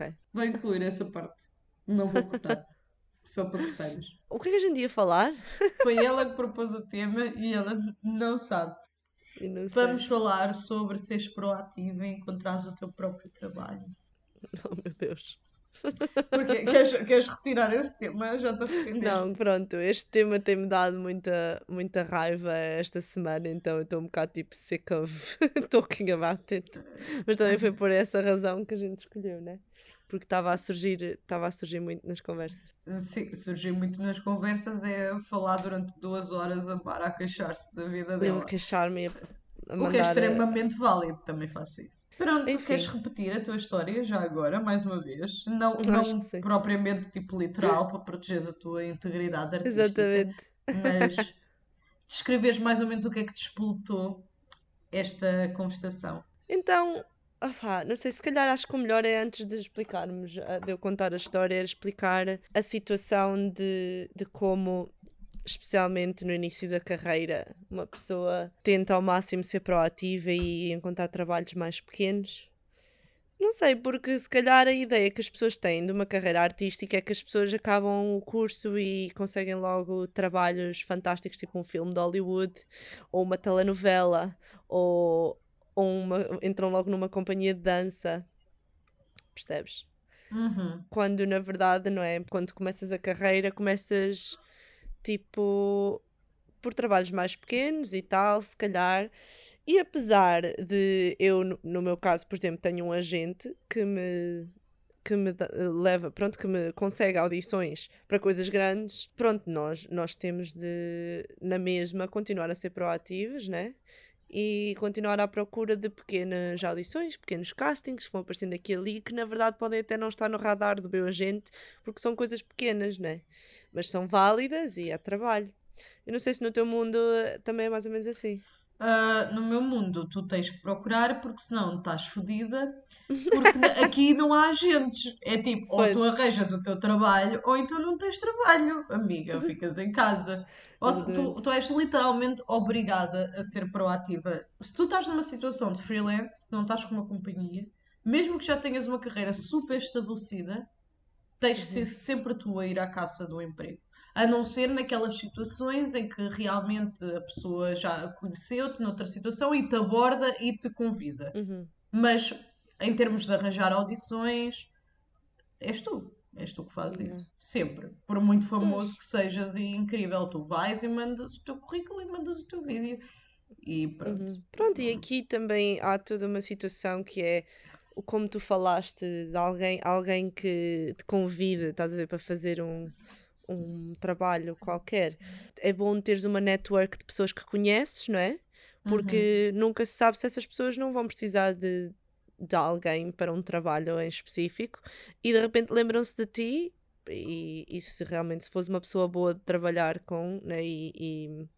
Ok. Vai incluir essa parte. Não vou cortar. Só para que saibas. O que é que a gente ia falar? Foi ela que propôs o tema e ela não sabe. Não. Vamos falar sobre seres proativo e encontrares o teu próprio trabalho. Oh, meu Deus. Porque queres, queres retirar esse tema? Já te arrependeste. Não, pronto, este tema tem-me dado muita, muita raiva esta semana, então eu estou um bocado tipo sick of talking about it. Mas também foi por essa razão que a gente escolheu, né? Porque estava a surgir, estava a surgir muito nas conversas. Sim, surgiu muito nas conversas é falar durante duas horas a Mara a queixar-se da vida dela. Eu queixar-me a, O que é a- extremamente válido, também faço isso. Pronto, Enfim. queres repetir a tua história já agora, mais uma vez? Não, não propriamente tipo literal, para protegeres a tua integridade artística. Exatamente. Mas descreveres mais ou menos o que é que disputou esta conversação. Então, opá, não sei, se calhar acho que o melhor é antes de explicarmos, ah, de eu contar a história, explicar a situação de, de como, especialmente no início da carreira, uma pessoa tenta ao máximo ser proativa e encontrar trabalhos mais pequenos. Não sei, porque se calhar a ideia que as pessoas têm de uma carreira artística é que as pessoas acabam o curso e conseguem logo trabalhos fantásticos, tipo um filme de Hollywood, ou uma telenovela, ou uma, entram logo numa companhia de dança. Percebes? Uhum. Quando na verdade, não é? Quando começas a carreira, começas tipo por trabalhos mais pequenos e tal, se calhar. E apesar de eu, no- meu caso, por exemplo, tenho um agente que me que me leva, pronto, que me consegue audições para coisas grandes, pronto, nós, nós temos de, na mesma, continuar a ser proativos, né? E continuar à procura de pequenas audições, pequenos castings que vão aparecendo aqui e ali, que na verdade podem até não estar no radar do meu agente, porque são coisas pequenas, né? Mas são válidas e é trabalho. Eu não sei se no teu mundo também é mais ou menos assim. Ah, no meu mundo, tu tens que procurar, porque senão estás fodida. Porque aqui não há agentes. É tipo, ou Pois. tu arranjas o teu trabalho, ou então não tens trabalho, amiga, ficas em casa. Ou se, tu, tu és literalmente obrigada a ser proativa. Se tu estás numa situação de freelance, se não estás com uma companhia, mesmo que já tenhas uma carreira super estabelecida, tens de ser sempre tu a ir à caça do emprego. A não ser naquelas situações em que realmente a pessoa já conheceu-te noutra situação e te aborda e te convida. Uhum. Mas em termos de arranjar audições, és tu. És tu que fazes isso. Sempre. Por muito famoso que sejas e incrível, tu vais e mandas o teu currículo e mandas o teu vídeo. E pronto. Uhum. Pronto, e aqui também há toda uma situação que é como tu falaste de alguém, alguém que te convida, estás a ver, para fazer um, um trabalho qualquer. É bom teres uma network de pessoas que conheces, não é? Porque nunca se sabe se essas pessoas não vão precisar de, de alguém para um trabalho em específico e de repente lembram-se de ti e, e se realmente se fosse uma pessoa boa de trabalhar com né, e, e,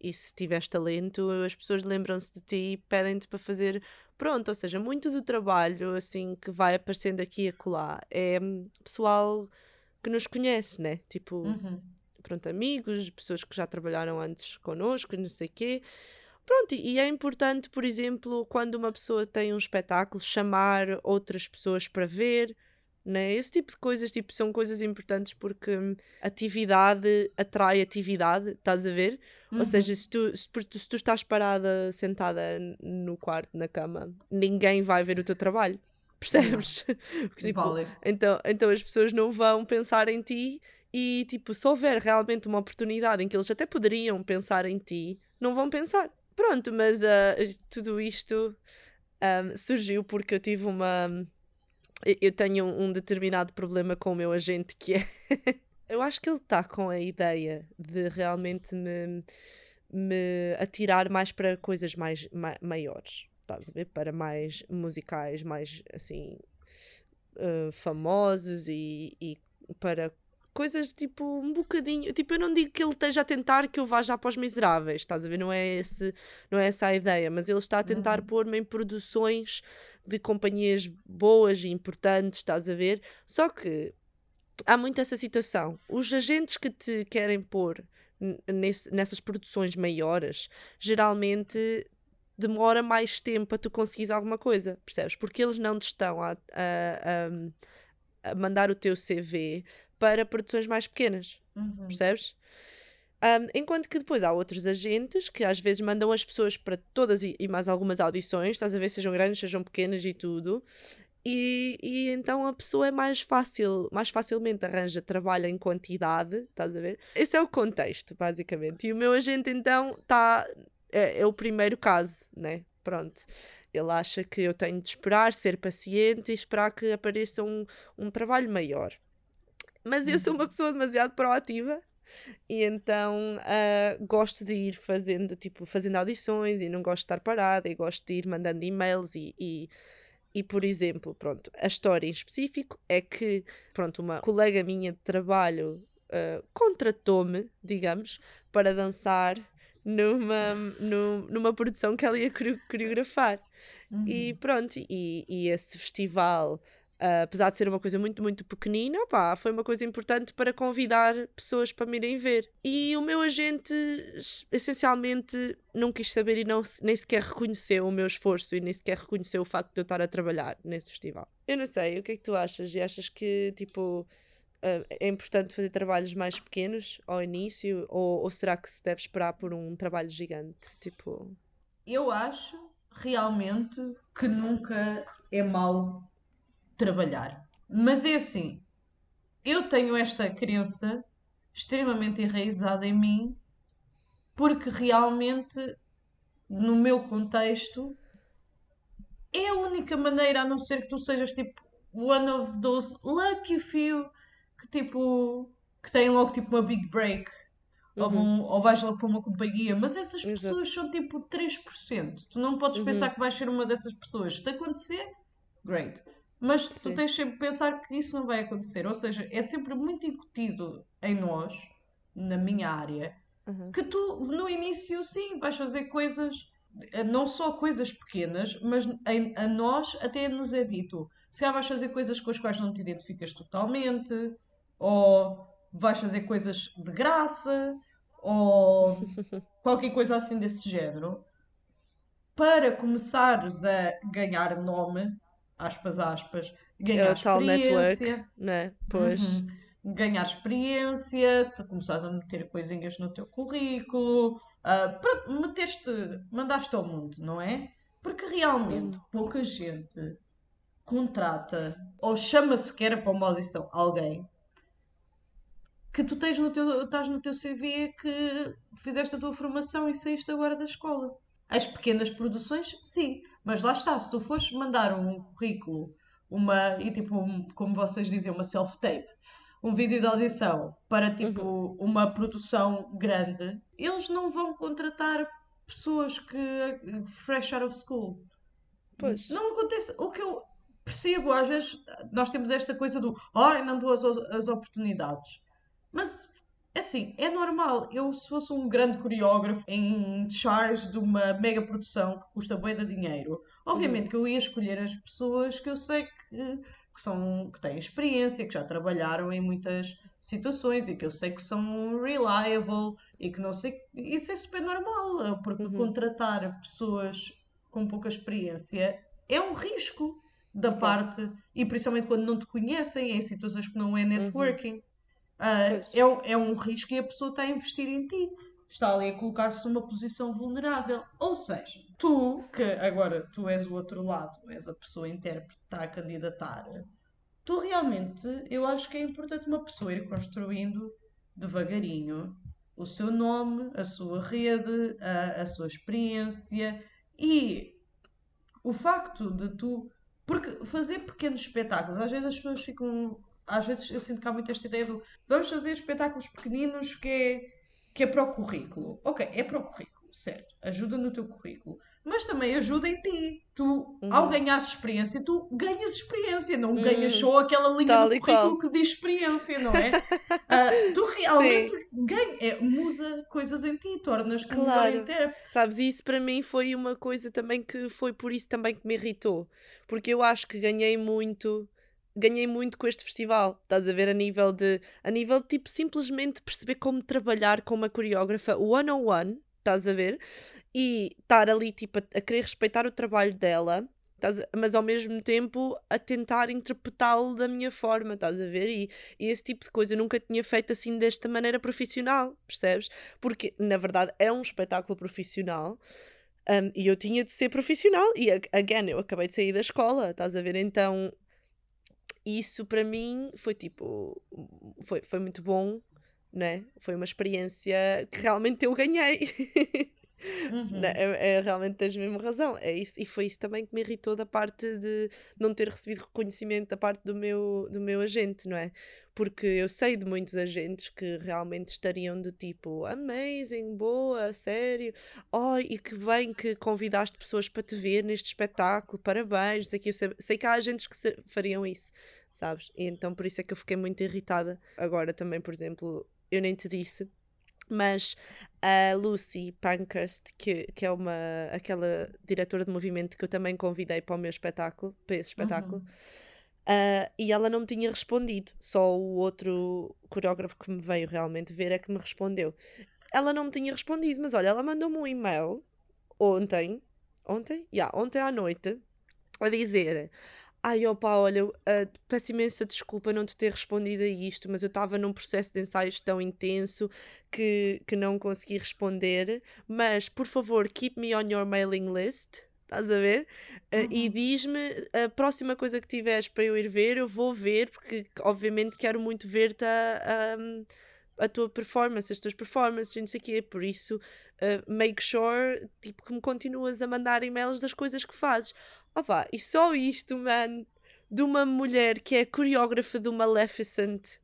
e se tiveres talento, as pessoas lembram-se de ti e pedem-te para fazer pronto, ou seja, muito do trabalho assim que vai aparecendo aqui e acolá é pessoal que nos conhece, né? Tipo, Uhum. pronto, amigos, pessoas que já trabalharam antes connosco, e não sei o quê. Pronto, e é importante, por exemplo, quando uma pessoa tem um espetáculo, chamar outras pessoas para ver, né? Esse tipo de coisas, tipo, são coisas importantes porque hum, atividade atrai atividade, estás a ver? Ou seja, se tu, se, se tu estás parada, sentada no quarto, na cama, ninguém vai ver o teu trabalho. Percebes? Porque, tipo, Válido. então, então as pessoas não vão pensar em ti e, tipo, se houver realmente uma oportunidade em que eles até poderiam pensar em ti, não vão pensar. Pronto, mas ah, tudo isto ahm, surgiu porque eu tive uma. eu- Eu tenho um determinado problema com o meu agente que é. eu acho que ele está com a ideia de realmente me, me atirar mais para coisas mais ma- maiores. Estás a ver? Para mais musicais, mais assim. uh, famosos e, e para coisas tipo um bocadinho. Tipo, eu não digo que ele esteja a tentar que eu vá já para os miseráveis, estás a ver? Não é, esse, não é essa a ideia, mas ele está a tentar pôr-me em produções de companhias boas e importantes, estás a ver? Só que há muito essa situação. Os agentes que te querem pôr nesse- nessas produções maiores, geralmente demora mais tempo a tu conseguires alguma coisa, percebes? Porque eles não te estão a, a, a mandar o teu CV para produções mais pequenas, uhum. percebes? Um, enquanto que depois há outros agentes que às vezes mandam as pessoas para todas e, e mais algumas audições, estás a ver, sejam grandes, sejam pequenas e tudo, e, e então a pessoa é mais fácil, mais facilmente arranja trabalho em quantidade, estás a ver? Esse é o contexto, basicamente. E o meu agente então está é, é, o primeiro caso, né? Pronto. Ele acha que eu tenho de esperar, ser paciente e esperar que apareça um, um trabalho maior. Mas eu sou uma uhum. pessoa demasiado proativa e então uh, gosto de ir fazendo, tipo, fazendo audições e não gosto de estar parada e gosto de ir mandando e-mails e, e e, por exemplo, pronto, a história em específico é que, pronto, uma colega minha de trabalho uh, contratou-me, digamos, para dançar numa, numa produção que ela ia coreografar. Uhum. E pronto, e, e esse festival Uh, apesar de ser uma coisa muito, muito pequenina, pá, foi uma coisa importante para convidar pessoas para me irem ver. E o meu agente, essencialmente, não quis saber e não, nem sequer reconheceu o meu esforço e nem sequer reconheceu o facto de eu estar a trabalhar nesse festival. Eu não sei, o que é que tu achas? E achas que, tipo, uh, é importante fazer trabalhos mais pequenos ao início? Ou, ou será que se deve esperar por um trabalho gigante? Tipo... Eu acho realmente que nunca é mau trabalhar. Mas é assim, eu tenho esta crença extremamente enraizada em mim, porque realmente, no meu contexto, é a única maneira, a não ser que tu sejas tipo one of those lucky few que tipo que têm logo tipo uma big break uhum. ou, vão, ou vais logo para uma companhia, mas essas Exato. pessoas são tipo 3%. Tu não podes uhum. pensar que vais ser uma dessas pessoas. Se te acontecer, great. Mas Sim. tu tens sempre de pensar que isso não vai acontecer. Ou seja, é sempre muito incutido em nós, na minha área, uhum. que tu, no início, sim, vais fazer coisas, eh, não só coisas pequenas, mas em, a nós até nos é dito. Se calhar vais fazer coisas com as quais não te identificas totalmente, ou vais fazer coisas de graça, ou qualquer coisa assim desse género, para começares a ganhar nome aspas, aspas, ganhar é experiência. Network, né? Pois. Uhum. Ganhar experiência, tu começares a meter coisinhas no teu currículo, uh, para meteste, mandaste ao mundo, não é? Porque realmente pouca gente contrata ou chama sequer para uma audição alguém que tu tens no teu, estás no teu CV que fizeste a tua formação e saíste agora da escola. As pequenas produções, sim, mas lá está, se tu fores mandar um currículo, uma, e tipo, um, como vocês dizem, uma self-tape, um vídeo de audição para tipo uhum. uma produção grande, eles não vão contratar pessoas que fresh out of school. Pois. Não acontece. O que eu percebo, às vezes, nós temos esta coisa do ai, oh, não dou as, as oportunidades. Mas Assim, é normal. Eu, se fosse um grande coreógrafo em charge de uma mega produção que custa bem de dinheiro, obviamente uhum. que eu ia escolher as pessoas que eu sei que, que, são, que têm experiência, que já trabalharam em muitas situações e que eu sei que são reliable e que não sei. Isso é super normal, porque uhum. contratar pessoas com pouca experiência é um risco da parte, e principalmente quando não te conhecem, em situações que não é uhum. networking. Uhum. Uh, é, é um risco e a pessoa está a investir em ti. Está ali a colocar-se numa posição vulnerável. Ou seja, tu, que agora tu és o outro lado, és a pessoa intérprete que está a candidatar, tu realmente, eu acho que é importante uma pessoa ir construindo devagarinho o seu nome, a sua rede, a, a sua experiência e o facto de tu. Porque fazer pequenos espetáculos, às vezes as pessoas ficam às vezes eu sinto que há muito esta ideia do vamos fazer espetáculos pequeninos que é, que é para o currículo. Ok, é para o currículo, certo. Ajuda no teu currículo. Mas também ajuda em ti. Tu, uhum. ao ganhar experiência, tu ganhas experiência, não uhum. ganhas só aquela linha Tal do currículo qual. que diz experiência, não é? uh, tu realmente ganha, é, muda coisas em ti, tornas-te claro. melhor Sabes, isso para mim foi uma coisa também que foi por isso também que me irritou. Porque eu acho que ganhei muito ganhei muito com este festival. Estás a ver a nível de a nível de tipo simplesmente perceber como trabalhar com uma coreógrafa one on one. estás a ver? E estar ali, tipo, a, a querer respeitar o trabalho dela, estás a- mas ao mesmo tempo a tentar interpretá-lo da minha forma, estás a ver? E, e esse tipo de coisa eu nunca tinha feito assim desta maneira profissional, percebes? Porque, na verdade, é um espetáculo profissional. um, e eu tinha de ser profissional, e ag- again, eu acabei de sair da escola, estás a ver? Então, isso para mim foi tipo, foi, foi muito bom, né? Foi uma experiência que realmente eu ganhei. Uhum. Né, É, é- realmente tens mesmo razão. É isso, e foi isso também que me irritou da parte de não ter recebido reconhecimento da parte do meu, do meu agente, não é? Porque eu sei de muitos agentes que realmente estariam do tipo amazing, boa, sério, ai, e que bem que convidaste pessoas para te ver neste espetáculo, parabéns, não sei, que sei, sei que há agentes que se- fariam isso, sabes? E então por isso é que eu fiquei muito irritada. Agora também, por exemplo, eu nem te disse. Mas a Lucy Pankhurst, que, que é uma, aquela diretora de movimento que eu também convidei para o meu espetáculo, para esse espetáculo, ah, e ela não me tinha respondido. Só o outro coreógrafo que me veio realmente ver é que me respondeu. Ela não me tinha respondido, mas olha, ela mandou-me um e-mail ontem, ontem? Yeah, ontem à noite, a dizer. Ai, opa, olha, eu, ah, peço imensa desculpa não te ter respondido a isto, mas eu estava num processo de ensaios tão intenso que, que não consegui responder. Mas, por favor, keep me on your mailing list. Estás a ver? E Uhum. diz-me a próxima coisa que tiveres para eu ir ver, eu vou ver, porque obviamente quero muito ver-te a, a, a tua performance, as tuas performances e não sei o quê. Por isso, uh, make sure tipo, que me continuas a mandar e-mails das coisas que fazes. Opa, e só isto, man, de uma mulher que é coreógrafa do Maleficent,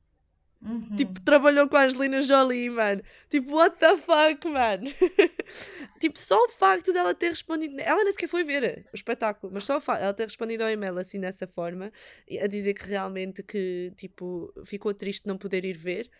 Uhum. tipo, trabalhou com a Angelina Jolie, man. Tipo, what the fuck, man? tipo, só o facto dela ter respondido. Ela nem sequer foi ver o espetáculo, mas só o facto dela ter respondido ao e-mail assim dessa forma, a dizer que realmente que, tipo, ficou triste não poder ir ver.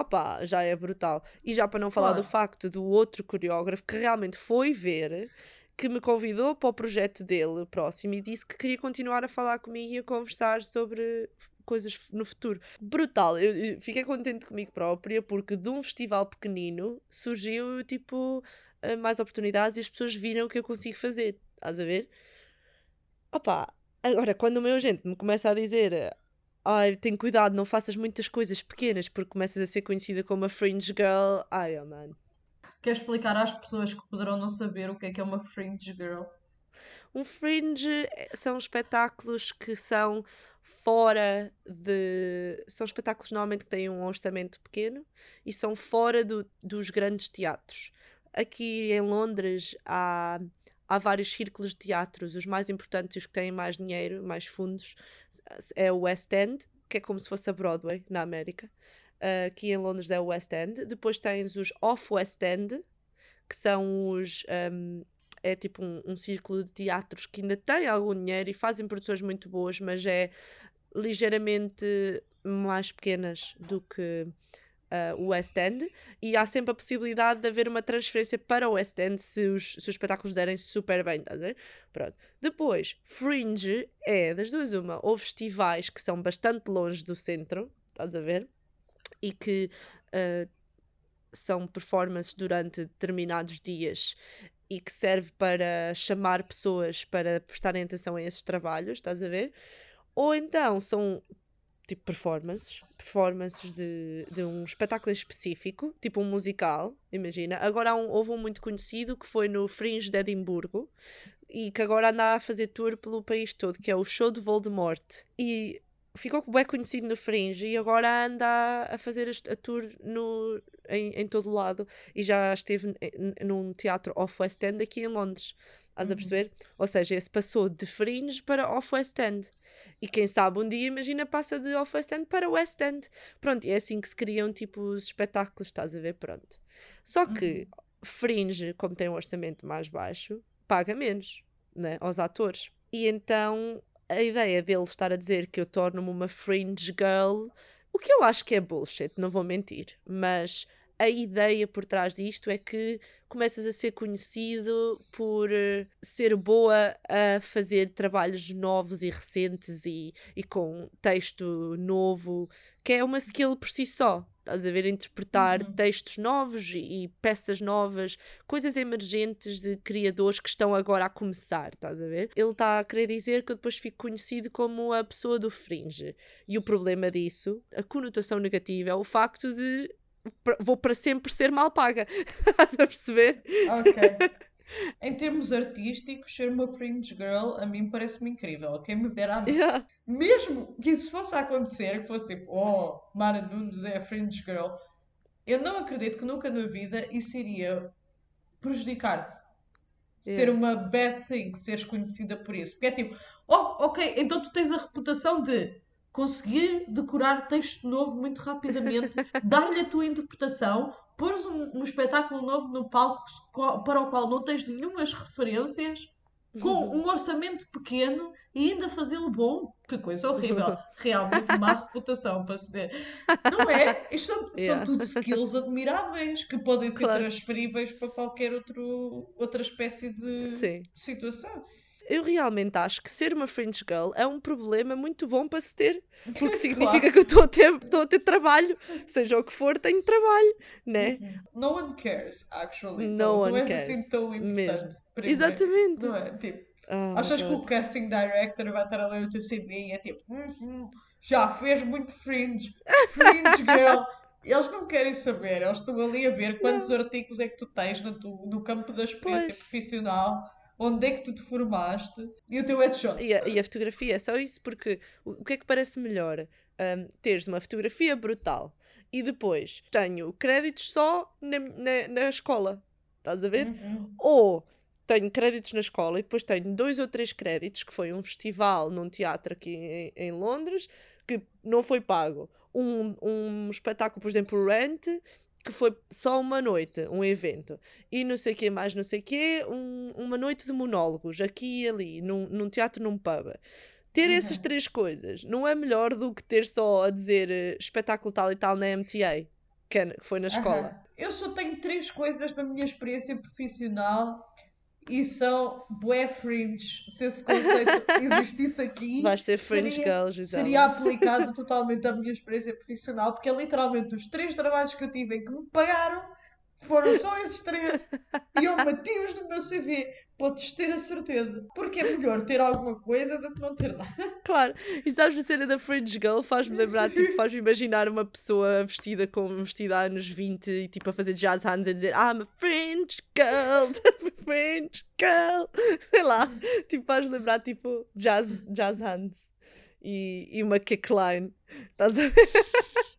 Opa, já é brutal. E já para não falar do Claro. facto do outro coreógrafo que realmente foi ver, que me convidou para o projeto dele próximo e disse que queria continuar a falar comigo e a conversar sobre coisas no futuro. Brutal. Eu, eu fiquei contente comigo própria porque de um festival pequenino surgiu tipo eh, mais oportunidades e as pessoas viram o que eu consigo fazer. Estás a ver? Opa, agora quando o meu agente me começa a dizer ai, tem cuidado, não faças muitas coisas pequenas porque começas a ser conhecida como a fringe girl. Ai, oh man. Quer explicar às pessoas que poderão não saber o que é que é uma fringe girl? Um fringe é- são espetáculos que são fora de. São espetáculos normalmente que têm um orçamento pequeno e são fora do- dos grandes teatros. Aqui em Londres há, há vários círculos de teatros, os mais importantes os que têm mais dinheiro, mais fundos, é o West End, que é como se fosse a Broadway na América. Uh, aqui em Londres é o West End. Depois tens os Off-West End, que são os. um, é tipo um, um círculo de teatros que ainda tem algum dinheiro e fazem produções muito boas, mas é ligeiramente mais pequenas do que uh, o West End. E há sempre a possibilidade de haver uma transferência para o West End se os, se os espetáculos derem super bem, ver? Pronto. Depois, Fringe é das duas uma, ou festivais que são bastante longe do centro, estás a ver? E que uh, são performances durante determinados dias e que serve para chamar pessoas para prestarem atenção a esses trabalhos, estás a ver? Ou então são tipo performances, performances de, de um espetáculo específico, tipo um musical, imagina. Agora um, houve um muito conhecido que foi no Fringe de Edimburgo e que agora anda a fazer tour pelo país todo, que é o Show de Voldemort. E ficou bem conhecido no Fringe e agora anda a, fazer a tour no, em, em todo o lado e já esteve num teatro off-West End aqui em Londres. Estás a Uhum. perceber? Ou seja, esse passou de Fringe para off-West End. E quem sabe um dia, imagina, passa de off-West End para West End. Pronto, e é assim que se criam tipo os espetáculos, estás a ver? Pronto. Só que Fringe, como tem um orçamento mais baixo, paga menos né, aos atores. E então a ideia dele estar a dizer que eu torno-me uma fringe girl, o que eu acho que é bullshit, não vou mentir, mas a ideia por trás disto é que começas a ser conhecido por eh, ser boa a fazer trabalhos novos e recentes e, e com texto novo, que é uma skill por si só. Estás a ver? Interpretar Uhum. textos novos e, e peças novas, coisas emergentes de criadores que estão agora a começar. Estás a ver? Ele está a querer dizer que eu depois fico conhecido como a pessoa do fringe. E o problema disso, a conotação negativa, é o facto de vou para sempre ser mal paga. Estás a perceber? Ok. Em termos artísticos, ser uma fringe girl a mim parece-me incrível. Quem me dera a mim. Yeah. Mesmo que isso fosse a acontecer, que fosse tipo, oh, Mara Nunes é a fringe girl, eu não acredito que nunca na vida isso iria prejudicar-te. Ser Yeah. uma bad thing, seres conhecida por isso. Porque é tipo, oh, ok, então tu tens a reputação de conseguir decorar texto novo muito rapidamente, dar-lhe a tua interpretação, pôres um, um espetáculo novo no palco co- para o qual não tens nenhumas referências, com um orçamento pequeno e ainda fazê-lo bom. Que coisa horrível. Realmente má reputação para se ter. Não é? Isto são, Yeah. são tudo skills admiráveis que podem ser Claro. transferíveis para qualquer outro, outra espécie de Sim. situação. Eu realmente acho que ser uma fringe girl é um problema muito bom para se ter, porque significa Claro. que eu estou a, ter, estou a ter trabalho, seja o que for, tenho trabalho, né? No one cares, actually. No Então, one não és cares. assim tão importante. Exatamente. Não é? Tipo, Oh achas que o casting director vai estar a ler o teu CV e é tipo, "Uhum, já fez muito fringe, fringe girl. Eles não querem saber, eles estão ali a ver quantos artigos é que tu tens no, tu- no campo da experiência Pois. profissional, onde é que tu te formaste e o teu headshot. E a, e a fotografia é só isso, porque o, o que é que parece melhor? Ahm, teres uma fotografia brutal e depois tenho créditos só na, na, na escola, estás a ver? Uhum. Ou tenho créditos na escola e depois tenho dois ou três créditos, que foi um festival num teatro aqui em, em Londres, que não foi pago. Um, um espetáculo, por exemplo, Rent, que foi só uma noite, um evento. E não sei o que mais, não sei o quê, um- uma noite de monólogos, aqui e ali, num, num teatro, num pub. Ter essas Uhum. três coisas não é melhor do que ter só a dizer eh, espetáculo tal e tal na MTA, que é- que foi na escola. Aham. Eu só tenho três coisas da minha experiência profissional e são bué fringe. Se esse conceito existisse aqui, Vais ser fringe seria, girl, Gisela. seria aplicado totalmente à minha experiência profissional, porque é literalmente os três trabalhos que eu tive em que me pagaram foram só esses três. E eu meti-os no meu CV. Podes ter a certeza. Porque é melhor ter alguma coisa do que não ter nada. Claro, e sabes a cena da Fringe Girl faz-me lembrar, tipo, faz-me imaginar uma pessoa vestida com um vestido há anos 20 e tipo a fazer jazz hands e dizer I'm a Fringe Girl, Fringe Girl, sei lá, tipo faz lembrar tipo jazz, jazz hands e, e uma kickline, estás a ver?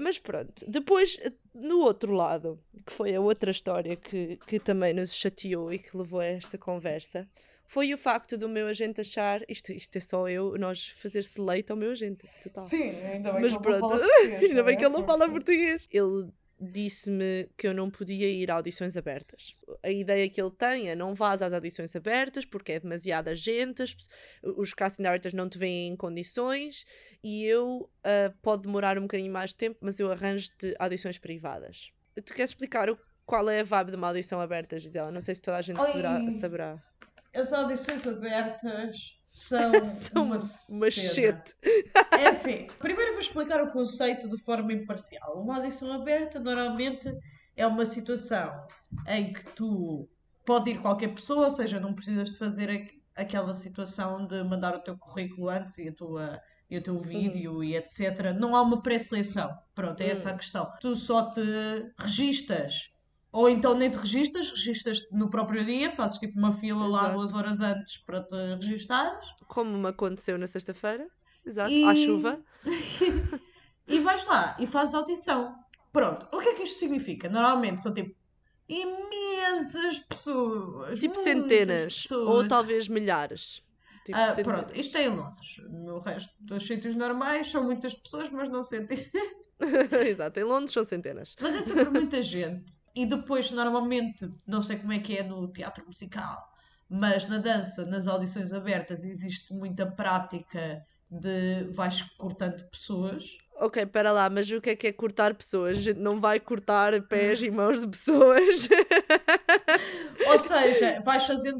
Mas pronto, depois no outro lado, que foi a outra história que, que também nos chateou e que levou a esta conversa, foi o facto do meu agente achar isto, isto é só eu, nós fazer-se leite ao meu agente, total. Sim, ainda bem Mas que ele não fala português. ainda bem não que é? ele não fala Porque- português. Ele disse-me que eu não podia ir a audições abertas. A ideia que ele tem é não vás às audições abertas porque é demasiada gente, as os casting directors não te veem em condições e eu ah, pode demorar um bocadinho mais de tempo, mas eu arranjo-te audições privadas. Tu queres explicar o- qual é a vibe de uma audição aberta, Gisela? Não sei se toda a gente saberá. saberá. As audições abertas são, São uma, uma cena. É assim, primeiro vou explicar o conceito de forma imparcial. Uma audição aberta normalmente é uma situação em que tu pode ir qualquer pessoa, ou seja, não precisas de fazer aquela situação de mandar o teu currículo antes e, a tua, e o teu vídeo e etc. Não há uma pré-seleção. Pronto, é essa a questão. Tu só te registas. Ou então nem te registas, registas no próprio dia, fazes tipo uma fila lá Exato. duas horas antes para te registares Como me aconteceu na sexta-feira. Exato, E- à chuva. e vais lá e fazes audição. Pronto, o que é que isto significa? Normalmente são tipo imensas pessoas. Tipo centenas, ou pessoas. talvez milhares. Tipo Ah, centenas. pronto, isto é em Londres. No resto dos sítios normais são muitas pessoas, mas não sentem. Exato, em Londres são centenas. Mas é sempre muita gente. E depois, normalmente, não sei como é que é no teatro musical, mas na dança, nas audições abertas, existe muita prática de vais cortando pessoas. Ok, para lá, mas o que é que é cortar pessoas? A gente não vai cortar pés e mãos de pessoas. Ou seja, vais fazendo.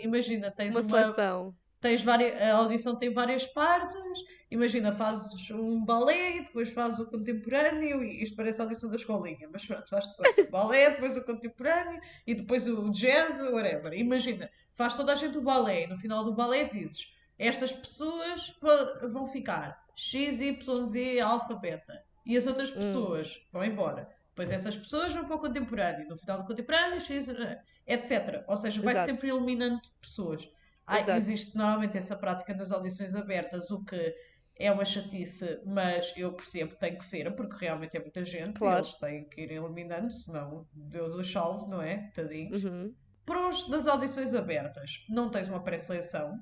Imagina, tens uma, uma seleção. Tens várias, a audição tem várias partes. Imagina, fazes um balé, depois fazes o contemporâneo, e isto parece a audição da escolinha, mas pronto, faz depois o balé, depois o contemporâneo e depois o jazz, whatever. Imagina, faz toda a gente o balé, e no final do balé dizes estas pessoas vão ficar X, Y, Z, alfa, beta. E as outras hum. pessoas hum. vão embora. Depois essas pessoas vão para o contemporâneo. No final do contemporâneo, X, etc. Ou seja, vai Exato. sempre eliminando pessoas. Ah, existe normalmente essa prática nas audições abertas, o que é uma chatice, mas eu percebo que tem que ser, porque realmente é muita gente claro. e eles têm que ir eliminando, senão deu do salvo, não é? Tadinhos. Uhum. Para os das audições abertas, não tens uma pré-seleção.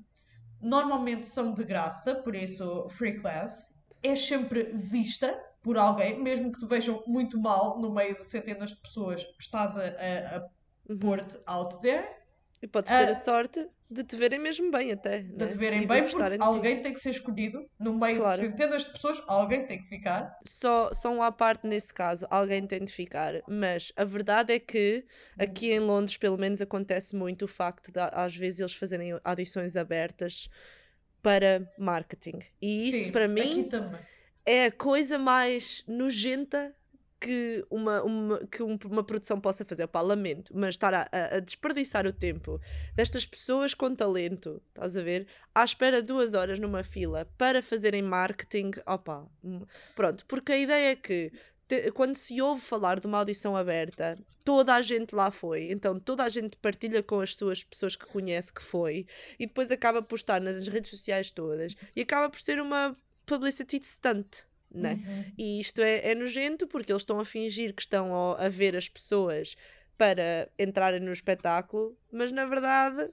Normalmente são de graça, por isso free class. É sempre vista por alguém, mesmo que te vejam muito mal no meio de centenas de pessoas, estás a, a, a uhum. pôr-te out there. E podes ter a sorte de te verem mesmo bem até. De né? te verem e bem, porque alguém tem que ser escolhido. No meio claro. de centenas de pessoas, alguém tem que ficar. Só, só um à parte nesse caso, alguém tem de ficar. Mas a verdade é que aqui em Londres, pelo menos, acontece muito o facto de às vezes eles fazerem audições abertas para marketing. E isso Sim, para mim é a coisa mais nojenta que uma, uma, que uma produção possa fazer. Pá, lamento, mas estar a, a, desperdiçar o tempo destas pessoas com talento, estás a ver? À espera duas horas numa fila para fazerem marketing, opá, hum, pronto, porque a ideia é que quando se ouve falar de uma audição aberta, toda a gente lá foi, então toda a gente partilha com as suas pessoas que conhece que foi e depois acaba por estar nas redes sociais todas e acaba por ser uma publicity stunt né? Uhum. E isto é, é nojento porque eles estão a fingir que estão a, a ver as pessoas para entrarem no espetáculo, mas na verdade,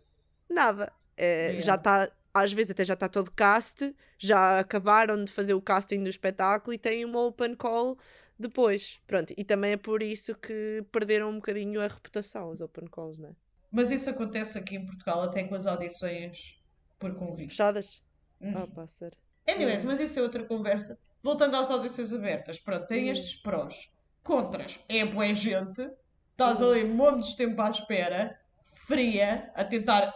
nada. É, yeah. Já está, às vezes até já está todo cast, já acabaram de fazer o casting do espetáculo e têm uma open call depois. Pronto, e também é por isso que perderam um bocadinho a reputação, os open calls, não é? Mas isso acontece aqui em Portugal até com as audições por convite. Fechadas? Uhum. Oh, pá, sério. Anyways, mas isso é outra conversa voltando às audições abertas, pronto, tem hum. estes prós. Contras, é boa gente, estás hum. ali montes de tempo à espera, fria, a tentar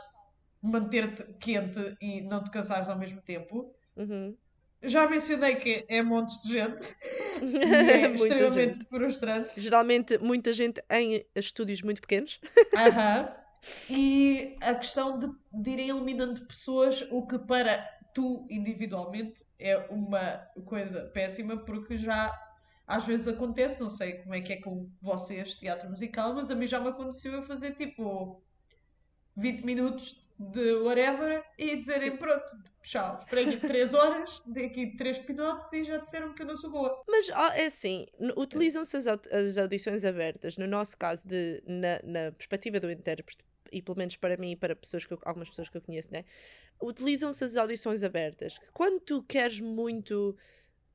manter-te quente e não te cansares ao mesmo tempo. Uhum. Já mencionei que é montes de gente é extremamente gente. frustrante. Geralmente muita gente em estúdios muito pequenos. Aham. E a questão de, de irem eliminando pessoas, o que para tu individualmente é uma coisa péssima porque já às vezes acontece, não sei como é que é com vocês, teatro musical, mas a mim já me aconteceu eu fazer tipo 20 minutos de whatever e dizerem pronto, tchau, esperei 3 horas, dei aqui 3 pinotes e já disseram que eu não sou boa. Mas é assim, utilizam-se as audições abertas, no nosso caso, de, na, na perspectiva do intérprete, e pelo menos para mim e para pessoas que eu, algumas pessoas que eu conheço, né? utilizam-se as audições abertas. Que quando tu queres muito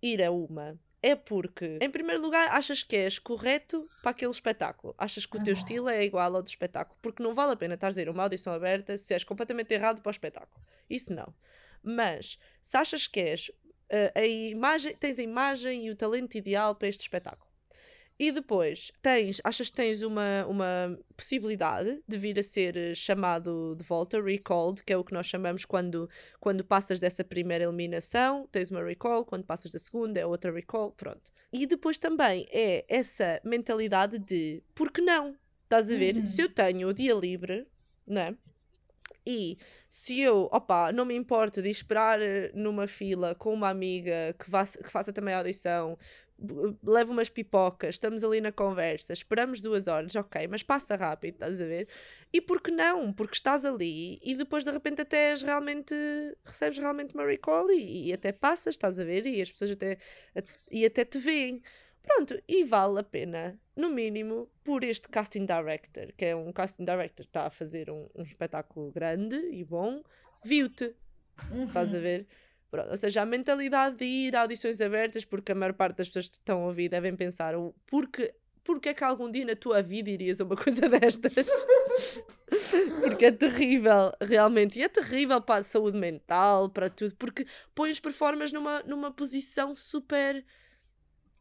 ir a uma, é porque, em primeiro lugar, achas que és correto para aquele espetáculo. Achas que o teu ah. estilo é igual ao do espetáculo. Porque não vale a pena estar a dizer uma audição aberta se és completamente errado para o espetáculo. Isso não. Mas, se achas que és uh, a imagem, tens a imagem e o talento ideal para este espetáculo e depois tens, achas que tens uma, uma possibilidade de vir a ser eh, chamado de volta, recalled, que é o que nós chamamos quando, quando passas dessa primeira eliminação, tens uma recall, quando passas da segunda é outra recall, pronto. E depois também é essa mentalidade de por que não? Estás a ver? Uhum. Se eu tenho o dia livre, não é? E se eu, opa, não me importo de esperar eh, numa fila com uma amiga que, vá, que faça também a audição, levo umas pipocas, estamos ali na conversa, esperamos duas horas, ok, mas passa rápido, estás a ver? E por que não? Porque estás ali e depois de repente até és realmente, recebes realmente uma recall e, e até passas, estás a ver? E as pessoas até, e até te veem. Pronto, e vale a pena, no mínimo, por este casting director, que é um casting director que está a fazer um, um espetáculo grande e bom, viu-te, uhum. estás a ver? Pronto, ou seja, a mentalidade de ir a audições abertas, porque a maior parte das pessoas que estão a ouvir devem pensar porque, porque é que algum dia na tua vida irias a uma coisa destas? porque é terrível, realmente. E é terrível para a saúde mental, para tudo, porque põe os performers numa, numa posição super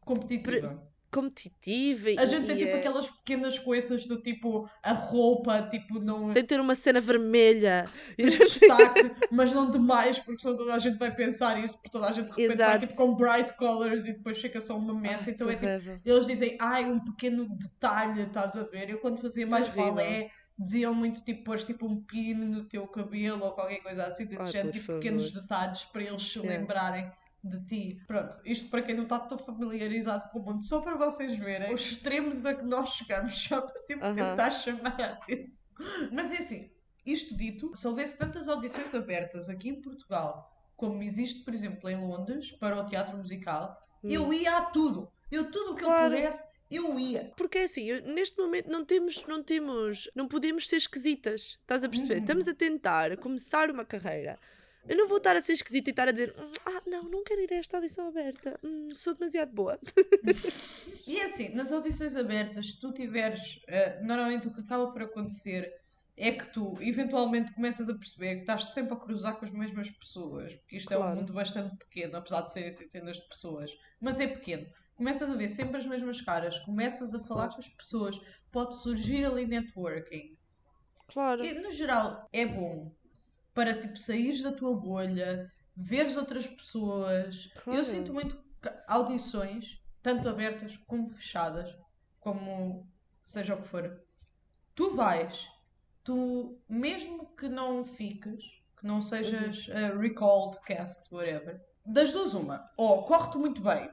Competitiva. Competitiva. A e- gente tem tipo é- aquelas pequenas coisas do tipo a roupa, tipo, não Tem de ter uma cena vermelha. tem destaque, mas não demais, porque senão toda a gente vai pensar isso, porque toda a gente de repente vai Exato. tipo com bright colors e depois fica só uma messa. Então é tipo, eles dizem, ai, um pequeno detalhe, estás a ver? Eu quando fazia mais balé, diziam muito tipo, pôs tipo um pino no teu cabelo ou qualquer coisa assim, desse Ai, género, tipo pequenos detalhes para eles se Yeah. lembrarem de ti. Pronto, isto para quem não está tão familiarizado com o mundo, só para vocês verem os extremos a que nós chegamos, só para tipo, tentar chamar a atenção. Mas é assim, isto dito, se houvesse tantas audições abertas aqui em Portugal, como existe, por exemplo, em Londres, para o teatro musical, eu Hum. ia a tudo. Eu tudo o que Claro. eu pudesse, eu ia. Porque é assim, eu- neste momento não temos, não temos, não podemos ser esquisitas. Estás a perceber? Uhum. Estamos a tentar começar uma carreira. Eu não vou estar a ser esquisita e estar a dizer "Hum, ah, não, não quero ir a esta audição aberta. Hum, sou demasiado boa. E é assim, nas audições abertas, se tu tiveres, eh, normalmente o que acaba por acontecer é que tu eventualmente começas a perceber que estás sempre a cruzar com as mesmas pessoas, porque isto é um Claro. mundo bastante pequeno, apesar de serem centenas de pessoas, mas é pequeno. Começas a ver sempre as mesmas caras, começas a falar Claro. com as pessoas, pode surgir ali networking. Claro. E, no geral, é bom para tipo saíres da tua bolha, veres outras pessoas. Claro. Eu sinto muito audições, tanto abertas como fechadas, como seja o que for, tu vais, tu, mesmo que não fiques, que não sejas uh, recalled cast, whatever, das duas uma, ou corre-te muito bem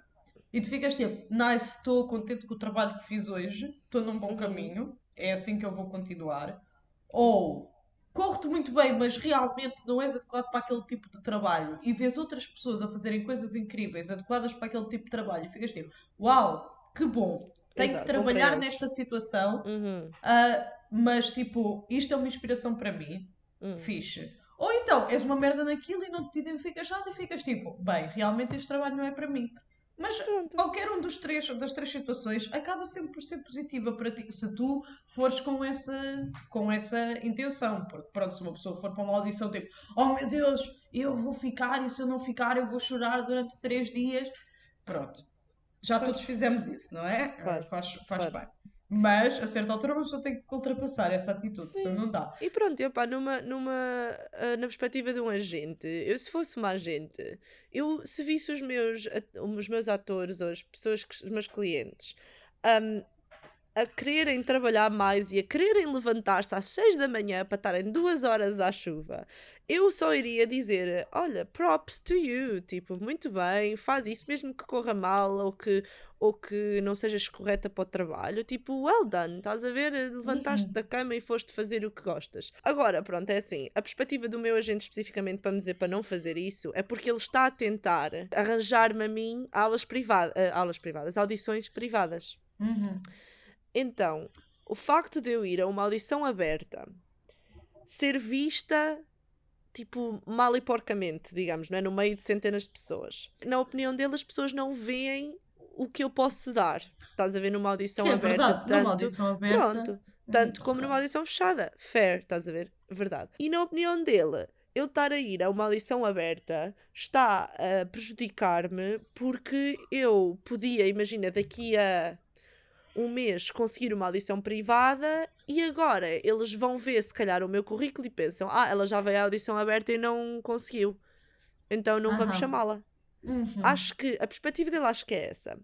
e tu ficas tipo, nice, estou contente com o trabalho que fiz hoje, estou num bom Uhum. caminho, é assim que eu vou continuar, ou corre-te muito bem, mas realmente não és adequado para aquele tipo de trabalho e vês outras pessoas a fazerem coisas incríveis adequadas para aquele tipo de trabalho e ficas tipo, uau, que bom, tenho Exato, que trabalhar nesta situação, Uhum, ah, mas tipo, isto é uma inspiração para mim, uhum. fixe. Ou então és uma merda naquilo e não te identificas nada e ficas tipo, bem, realmente este trabalho não é para mim. Mas Pronto. qualquer um dos três, das três situações acaba sempre por ser positiva para ti, se tu fores com essa, com essa intenção. Porque, pronto, se uma pessoa for para uma audição tipo, oh meu Deus, eu vou ficar e se eu não ficar eu vou chorar durante três dias. Pronto, já Pois. todos fizemos isso, não é? Claro, Faz, faz claro. bem. Mas, a certa altura, uma pessoa tem que ultrapassar essa atitude, Sim. senão não dá. E pronto, eu, pá, numa, numa, ah, na perspectiva de um agente, eu se fosse uma agente, eu se visse os meus, os meus atores ou as pessoas, que, os meus clientes, ahm, a quererem trabalhar mais e a quererem levantar-se às 6 da manhã para estarem duas horas à chuva, eu só iria dizer: olha, props to you, tipo, muito bem, faz isso, mesmo que corra mal ou que, ou que não sejas correta para o trabalho, tipo, well done, estás a ver? Levantaste Uhum. da cama e foste fazer o que gostas. Agora, pronto, é assim, a perspectiva do meu agente especificamente para me dizer para não fazer isso é porque ele está a tentar arranjar-me a mim aulas privadas, aulas privadas, audições privadas. Uhum. Então, o facto de eu ir a uma audição aberta, ser vista tipo mal e porcamente, digamos, não é? no meio de centenas de pessoas. Na opinião dele, as pessoas não veem o que eu posso dar. Estás a ver numa audição é aberta, verdade, tanto, numa audição aberta. pronto, tanto muito como numa audição fechada. Fair, estás a ver? Verdade. E na opinião dele, eu estar a ir a uma audição aberta está a prejudicar-me porque eu podia, imagina, daqui a um mês conseguir uma audição privada e agora eles vão ver se calhar o meu currículo e pensam, ah, ela já veio à audição aberta e não conseguiu. Então não vamos Aham. chamá-la. Uhum. Acho que a perspectiva dele acho que é essa.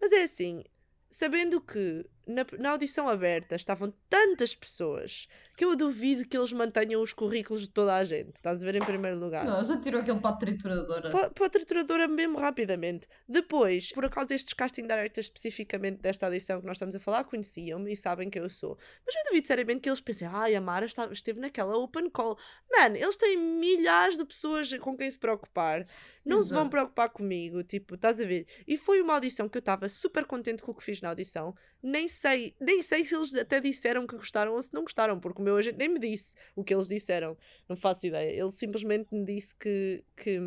Mas é assim, sabendo que na, na audição aberta estavam tantas pessoas que eu duvido que eles mantenham os currículos de toda a gente. Estás a ver em primeiro lugar. Não, já tirou aquele para a trituradora. Pa- Para a trituradora mesmo rapidamente. Depois, por acaso estes casting directors especificamente desta audição que nós estamos a falar conheciam-me e sabem quem eu sou. Mas eu duvido seriamente que eles pensem, ai, a Mara está- esteve naquela open call. Mano, eles têm milhares de pessoas com quem se preocupar. Não se vão Exato. preocupar comigo, tipo, estás a ver? E foi uma audição que eu estava super contente com o que fiz na audição. Nem sei, nem sei se eles até disseram que gostaram ou se não gostaram, porque o meu agente nem me disse o que eles disseram. Não faço ideia. Ele simplesmente me disse que, que,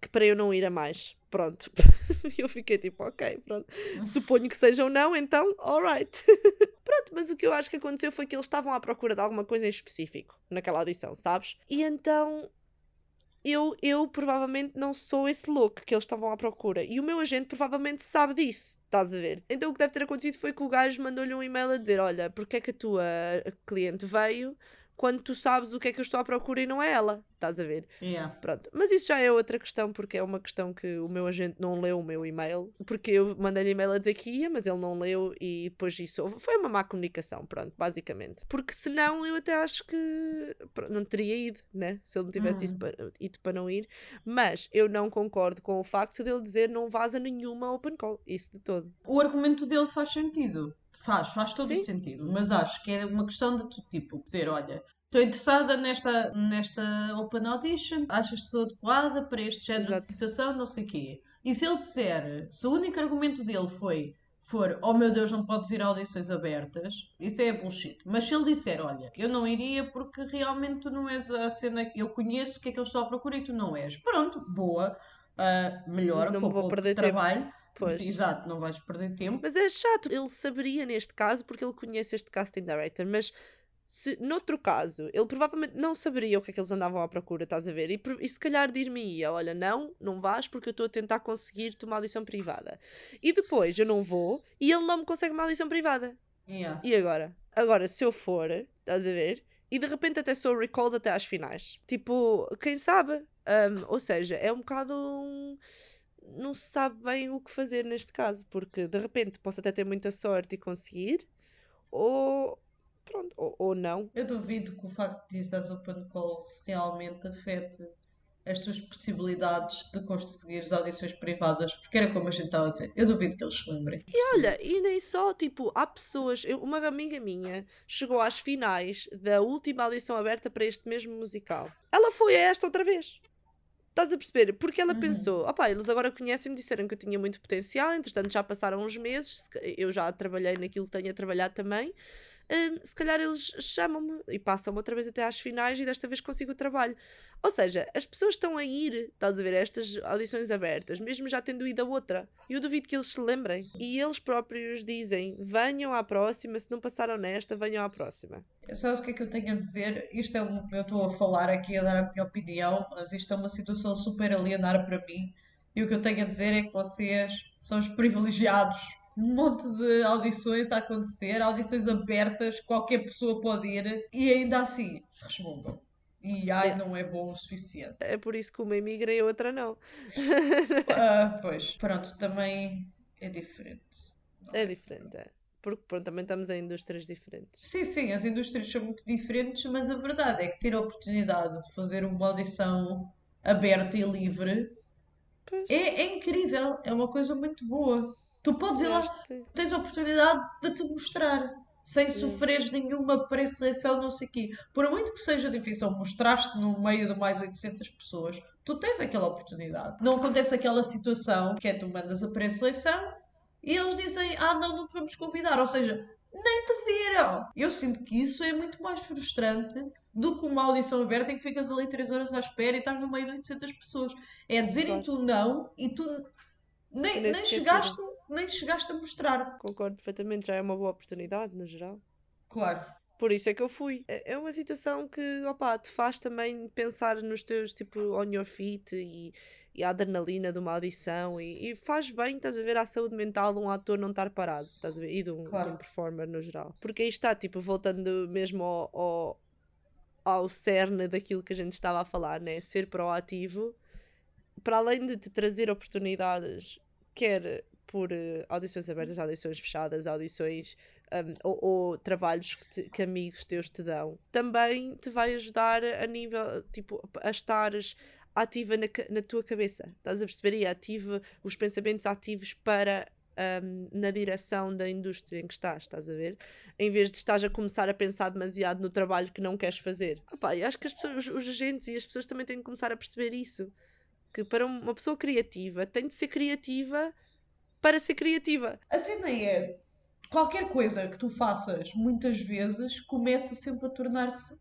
que para eu não ir a mais. Pronto. Eu fiquei tipo, ok, pronto. Suponho que seja ou não, então, alright. Pronto, mas o que eu acho que aconteceu foi que eles estavam à procura de alguma coisa em específico naquela audição, sabes? E então eu, eu provavelmente não sou esse look que eles estavam à procura. E o meu agente provavelmente sabe disso, estás a ver? Então o que deve ter acontecido foi que o gajo mandou-lhe um e-mail a dizer: Olha, porque é que a tua cliente veio quando tu sabes o que é que eu estou à procura e não é ela? Estás a ver? Yeah. Pronto. Mas isso já é outra questão, porque é uma questão que o meu agente não leu o meu e-mail, porque eu mandei-lhe e-mail a dizer que ia, mas ele não leu e depois isso foi uma má comunicação, pronto, basicamente. Porque senão eu até acho que pronto, não teria ido, né? Se ele não tivesse Uhum. ido, ido para não ir. Mas eu não concordo com o facto dele dizer não vaza nenhuma open call. Isso de todo. O argumento dele faz sentido. Faz, faz todo Sim. o sentido. Mas acho que é uma questão de tu, tipo, dizer, olha, estou interessada nesta, nesta Open Audition, achas que sou adequada para este género Exato. de situação, não sei o quê. E se ele disser, se o único argumento dele foi, for, oh meu Deus, não podes ir a audições abertas, isso é bullshit. Mas se ele disser, olha, eu não iria porque realmente tu não és a cena que eu conheço, o que é que eu estou à procura e tu não és. Pronto, boa. ah, melhor, Não vou perder tempo. Pois. Exato, não vais perder tempo. Mas é chato. Ele saberia neste caso porque ele conhece este casting director, mas se noutro caso ele provavelmente não saberia o que é que eles andavam à procura, estás a ver? E, e se calhar dir-me-ia: olha, não, não vais porque eu estou a tentar conseguir-te uma audição privada. E depois eu não vou e ele não me consegue uma audição privada. Yeah. E agora? Agora, se eu for, estás a ver? E de repente até sou recalled até às finais. Tipo, quem sabe? Um, ou seja, é um bocado um... Não se sabe bem o que fazer neste caso, porque de repente posso até ter muita sorte e conseguir, ou pronto, ou, ou não. Eu duvido que o facto de as open calls realmente afete as tuas possibilidades de conseguires audições privadas, porque era como a gente estava a dizer. Eu duvido que eles se lembrem. Olha, e nem só, tipo, há pessoas. eu- uma amiga minha chegou às finais da última audição aberta para este mesmo musical. Ela foi a esta outra vez. Estás a perceber? Porque ela Uhum. pensou, opá, eles agora conhecem-me, disseram que eu tinha muito potencial, entretanto já passaram uns meses, eu já trabalhei naquilo que tenho a trabalhar também. Hum, se calhar eles chamam-me e passam-me outra vez até às finais e desta vez consigo o trabalho. Ou seja, as pessoas estão a ir, estás a ver, a estas audições abertas, mesmo já tendo ido a outra. E eu duvido que eles se lembrem. E eles próprios dizem: venham à próxima, se não passaram nesta, venham à próxima. Sabes o que é que eu tenho a dizer? Isto é um, eu estou a falar aqui a dar a minha opinião, mas isto é uma situação super alienar para mim. E o que eu tenho a dizer é que vocês são os privilegiados. Um monte de audições a acontecer, audições abertas, qualquer pessoa pode ir, e ainda assim resmungam. E ai, não é bom o suficiente. É por isso que uma emigra e a outra não. Ah, pois, pronto, também é diferente. É diferente, é. Porque pronto, também estamos em indústrias diferentes. Sim, sim, as indústrias são muito diferentes, mas a verdade é que ter a oportunidade de fazer uma audição aberta e livre é, é incrível, é uma coisa muito boa. Tu podes ir lá, tens a oportunidade de te mostrar, sem sofreres nenhuma pré-seleção, não sei o quê. Por muito que seja difícil mostrar-te no meio de mais 800 pessoas, tu tens aquela oportunidade. Não acontece aquela situação que é tu mandas a pré-seleção e eles dizem, ah, não, não te vamos convidar. Ou seja, nem te viram. Eu sinto que isso é muito mais frustrante do que uma audição aberta em que ficas ali 3 horas à espera e estás no meio de 800 pessoas. É dizerem tu não e tu nem, nem chegaste, nem chegaste a mostrar-te. Concordo perfeitamente, já é uma boa oportunidade, no geral. Claro. Por isso é que eu fui. É é uma situação que, opá, te faz também pensar nos teus, tipo, on your feet e, e a adrenalina de uma audição e, e faz bem, estás a ver, à saúde mental de um ator não estar parado, estás a ver, e de um, de Claro. um performer no geral. Porque aí está, tipo, voltando mesmo ao, ao, ao cerne daquilo que a gente estava a falar, né? Ser proativo, para além de te trazer oportunidades, quer por eh, audições abertas, audições fechadas, audições um, ou, ou trabalhos que, te- que amigos teus te dão, também te vai ajudar a nível, tipo, a estares ativa na, na tua cabeça. Estás a perceber? E ativa os pensamentos ativos para um, na direção da indústria em que estás, estás a ver? Em vez de estás a começar a pensar demasiado no trabalho que não queres fazer. Opá, e acho que as pessoas, os agentes e as pessoas também têm de começar a perceber isso. Que para um- uma pessoa criativa tem de ser criativa para ser criativa. A cena é, qualquer coisa que tu faças muitas vezes começa sempre a tornar-se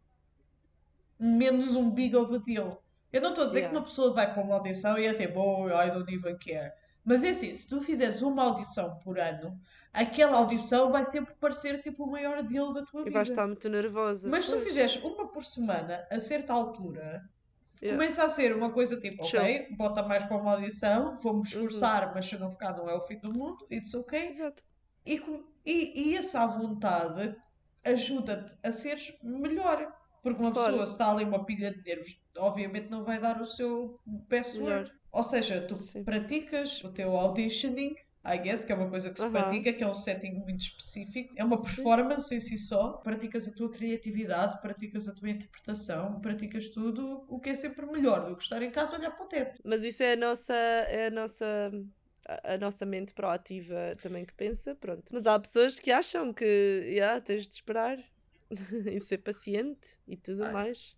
menos um big of a deal. Eu não estou a dizer Yeah. que uma pessoa vai para uma audição e é tipo, oh, I don't even care. Mas é assim, se tu fizeres uma audição por ano, aquela audição vai sempre parecer tipo o maior deal da tua E vida. vais estar muito nervosa. Mas se tu fizeres uma por semana, a certa altura, Yeah. começa a ser uma coisa tipo, ok, bota mais para uma audição, vou-me Uhum. esforçar, mas se eu não ficar não é o fim do mundo, it's ok. Exato. E, e, e essa vontade ajuda-te a seres melhor. Porque uma Claro. pessoa, se está ali uma pilha de nervos, obviamente não vai dar o seu best work. Ou seja, tu Sim. praticas o teu auditioning, I guess, que é uma coisa que se Aham. pratica, que é um setting muito específico. É uma Sim. performance em si só. Praticas a tua criatividade, praticas a tua interpretação, praticas tudo, o que é sempre melhor do que estar em casa olhar para o teto. Mas isso é a nossa, é a nossa, a nossa mente proativa também que pensa, pronto. Mas há pessoas que acham que, yeah, tens de esperar e ser paciente e tudo Ai, mais.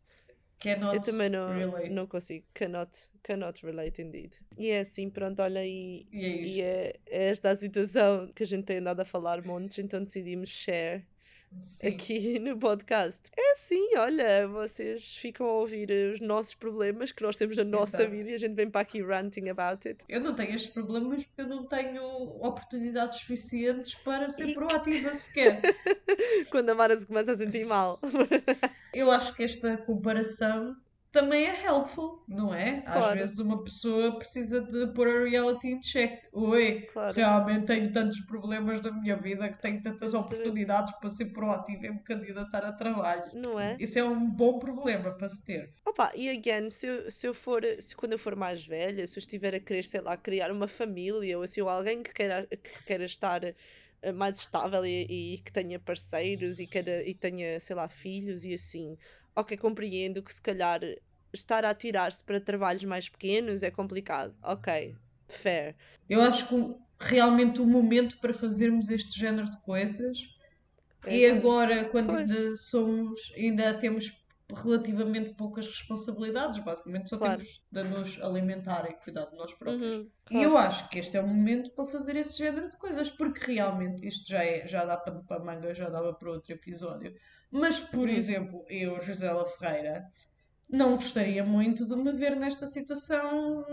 Cannot Eu também não, relate. não consigo. Cannot, cannot relate indeed. E é assim, pronto, olha, e, E é e é, é esta a situação que a gente tem andado a falar montes, então decidimos share Sim. aqui no podcast. É assim, olha, vocês ficam a ouvir os nossos problemas que nós temos na nossa Exato. vida e a gente vem para aqui ranting about it. Eu não tenho estes problemas porque eu não tenho oportunidades suficientes para ser E- proativa sequer. Quando a Mara se começa a sentir mal. Eu acho que esta comparação também é helpful, não é? Às Claro. vezes uma pessoa precisa de pôr a reality in check. Oi, Claro. realmente tenho tantos problemas na minha vida que tenho tantas Exatamente. oportunidades para ser proativa e me candidatar a trabalho. Não é? Isso é um bom problema para se ter. Opa, e again, se eu, se eu for, se quando eu for mais velha, se eu estiver a querer, sei lá, criar uma família ou assim, ou alguém que queira, que queira estar mais estável e, e que tenha parceiros e, queira, e tenha, sei lá, filhos e assim, ok, compreendo que se calhar estar a atirar-se para trabalhos mais pequenos é complicado, ok, fair. Eu acho que realmente o momento para fazermos este género de coisas É E agora. agora, quando Pois. ainda somos, ainda temos relativamente poucas responsabilidades, basicamente só Claro. temos de nos alimentar e cuidar de nós próprios. Uhum, E eu claro. acho que este é o momento para fazer esse género de coisas, porque realmente isto já, é, já dá para, para manga, já dava para outro episódio. Mas, por Uhum. exemplo, eu, Gisela Ferreira, não gostaria muito de me ver nesta situação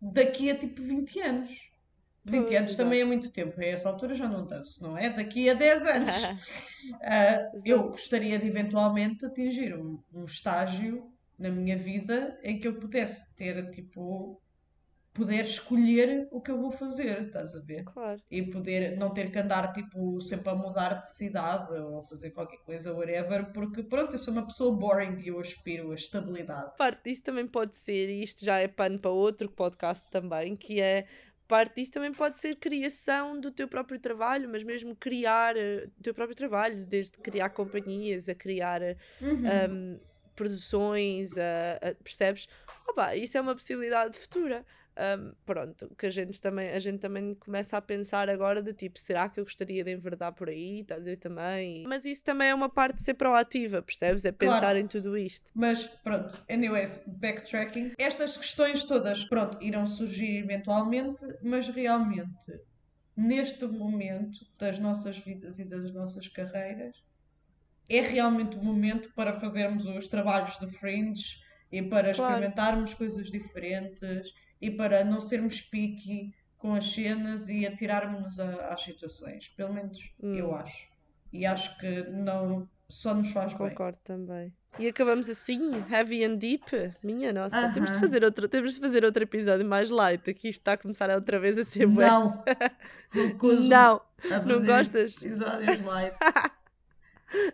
daqui a tipo 20 anos. 20 Pois, anos também é muito tempo, a essa altura já não danço, não é? Daqui a 10 anos. Ah, eu gostaria de eventualmente atingir um, um estágio na minha vida em que eu pudesse ter, tipo, poder escolher o que eu vou fazer, estás a ver? Claro. E poder não ter que andar, tipo, sempre a mudar de cidade ou fazer qualquer coisa, whatever, porque, pronto, eu sou uma pessoa boring e eu aspiro a estabilidade. Parte disso também pode ser, e isto já é pano para outro podcast também, que é parte disso também pode ser criação do teu próprio trabalho, mas mesmo criar eh, o teu próprio trabalho, desde criar companhias a criar eh, Uhum. um, produções, a- a- percebes? Opa, isso é uma possibilidade futura. Um, pronto, que a gente, também, a gente também começa a pensar agora de tipo, será que eu gostaria de enverdar por aí? Estás a ver também? Mas isso também é uma parte de ser proativa, percebes? É pensar Claro. em tudo isto. Mas pronto, anyways, backtracking. Estas questões todas, pronto, irão surgir eventualmente, mas realmente, neste momento das nossas vidas e das nossas carreiras, é realmente o momento para fazermos os trabalhos de fringe e para Claro. experimentarmos coisas diferentes e para não sermos picky com as cenas e atirarmos-nos às situações. Pelo menos eu Hum. acho. E acho que não só nos faz bem. Concordo também. E acabamos assim, heavy and deep. Minha nossa, temos de fazer outro, temos de fazer outro episódio mais light. Aqui está a começar outra vez a ser bué. Não, Não, não gostas? episódios light.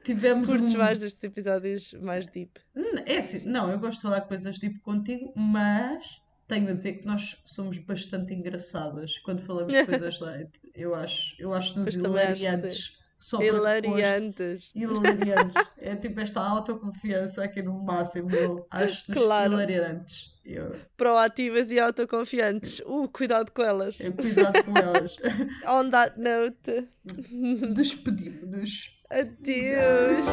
Tivemos Curtes um... mais destes episódios mais deep. Hum, É assim, não, eu gosto de falar coisas tipo contigo, mas tenho a dizer que nós somos bastante engraçadas quando falamos de coisas light. Eu acho, eu acho-nos acho hilariantes. Só. Hilariantes. Hilariantes. É tipo esta autoconfiança aqui no máximo. Eu acho-nos Claro. hilariantes. Eu, Proativas e autoconfiantes. Uh, cuidado com elas. eu cuidado com elas. On that note, Despedimos-nos. adeus.